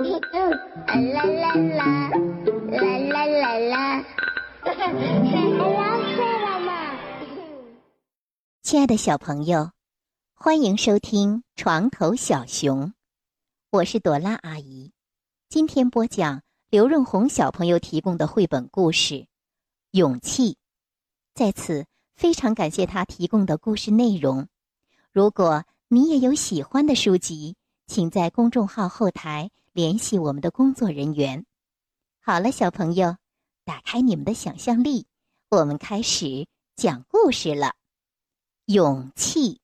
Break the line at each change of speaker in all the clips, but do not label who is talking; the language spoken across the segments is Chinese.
啦啦啦，啦啦啦啦，啦啦
亲爱的小朋友，欢迎收听《床头小熊》，我是朵拉阿姨。今天播讲刘润红小朋友提供的绘本故事《勇气》。在此，非常感谢他提供的故事内容。如果你也有喜欢的书籍，请在公众号后台联系我们的工作人员。好了，小朋友，打开你们的想象力，我们开始讲故事了。勇气，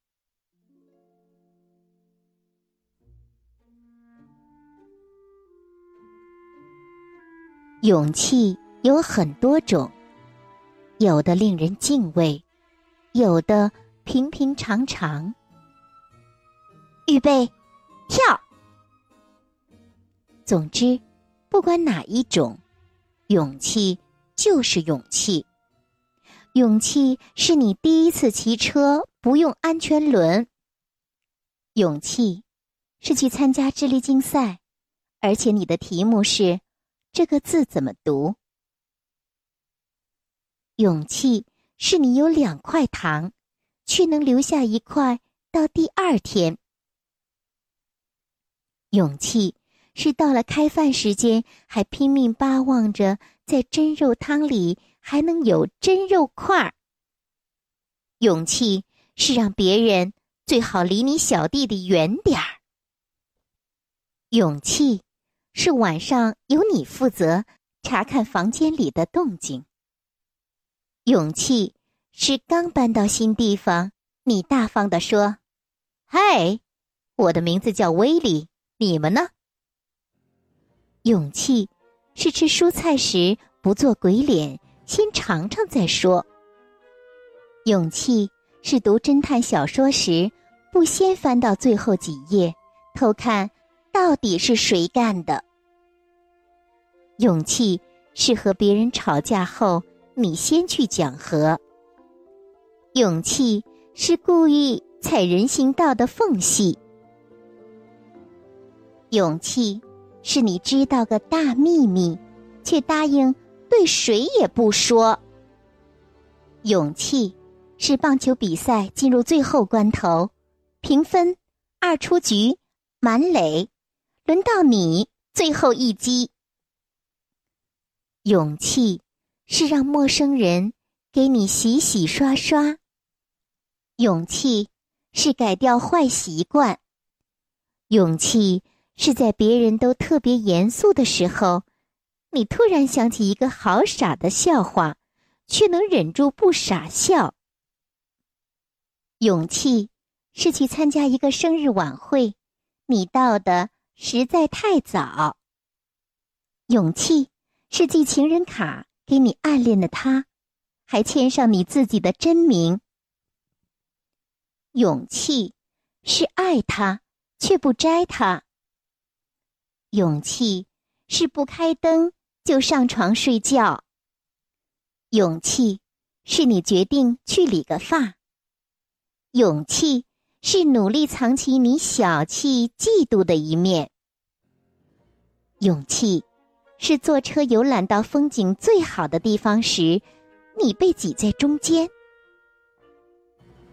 勇气有很多种，有的令人敬畏，有的平平常常。预备，跳！总之，不管哪一种，勇气就是勇气。勇气是你第一次骑车不用安全轮。勇气是去参加智力竞赛，而且你的题目是这个字怎么读。勇气是你有两块糖，却能留下一块到第二天。勇气是到了开饭时间，还拼命巴望着在蒸肉汤里。还能有真肉块儿。勇气是让别人最好离你小弟弟远点儿。勇气是晚上由你负责查看房间里的动静。勇气是刚搬到新地方，你大方的说：“嗨，我的名字叫威利，你们呢？”勇气是吃蔬菜时不做鬼脸。先尝尝再说。勇气是读侦探小说时，不先翻到最后几页，偷看到底是谁干的。勇气是和别人吵架后，你先去讲和。勇气是故意踩人行道的缝隙。勇气是你知道个大秘密，却答应。对谁也不说。勇气是棒球比赛进入最后关头，平分二出局，满垒，轮到你最后一击。勇气是让陌生人给你洗洗刷刷。勇气是改掉坏习惯。勇气是在别人都特别严肃的时候。你突然想起一个好傻的笑话，却能忍住不傻笑。勇气是去参加一个生日晚会，你到的实在太早。勇气是寄情人卡给你暗恋的他，还签上你自己的真名。勇气是爱他却不摘他。勇气是不开灯。就上床睡觉。勇气是你决定去理个发。勇气是努力藏起你小气、嫉妒的一面。勇气是坐车游览到风景最好的地方时，你被挤在中间。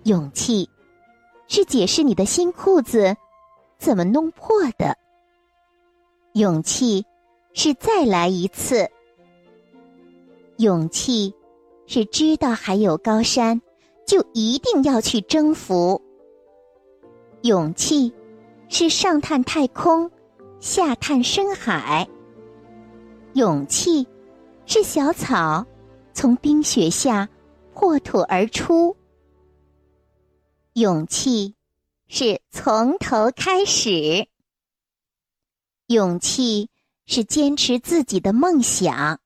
勇气是解释你的新裤子怎么弄破的。勇气。是再来一次。勇气是知道还有高山，就一定要去征服。勇气是上探太空，下探深海。勇气是小草从冰雪下破土而出。勇气是从头开始。勇气。是坚持自己的梦想。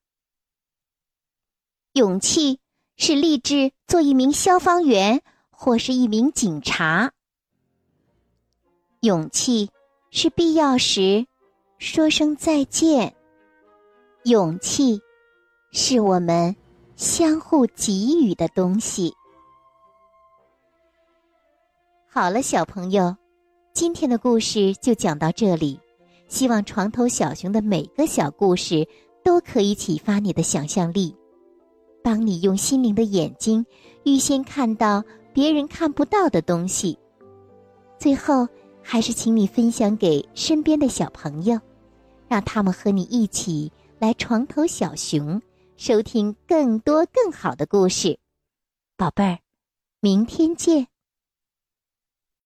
勇气是立志做一名消防员或是一名警察。勇气是必要时说声再见。勇气是我们相互给予的东西。好了，小朋友，今天的故事就讲到这里。希望床头小熊的每个小故事都可以启发你的想象力，帮你用心灵的眼睛预先看到别人看不到的东西。最后，还是请你分享给身边的小朋友，让他们和你一起来床头小熊，收听更多更好的故事。宝贝儿，明天见。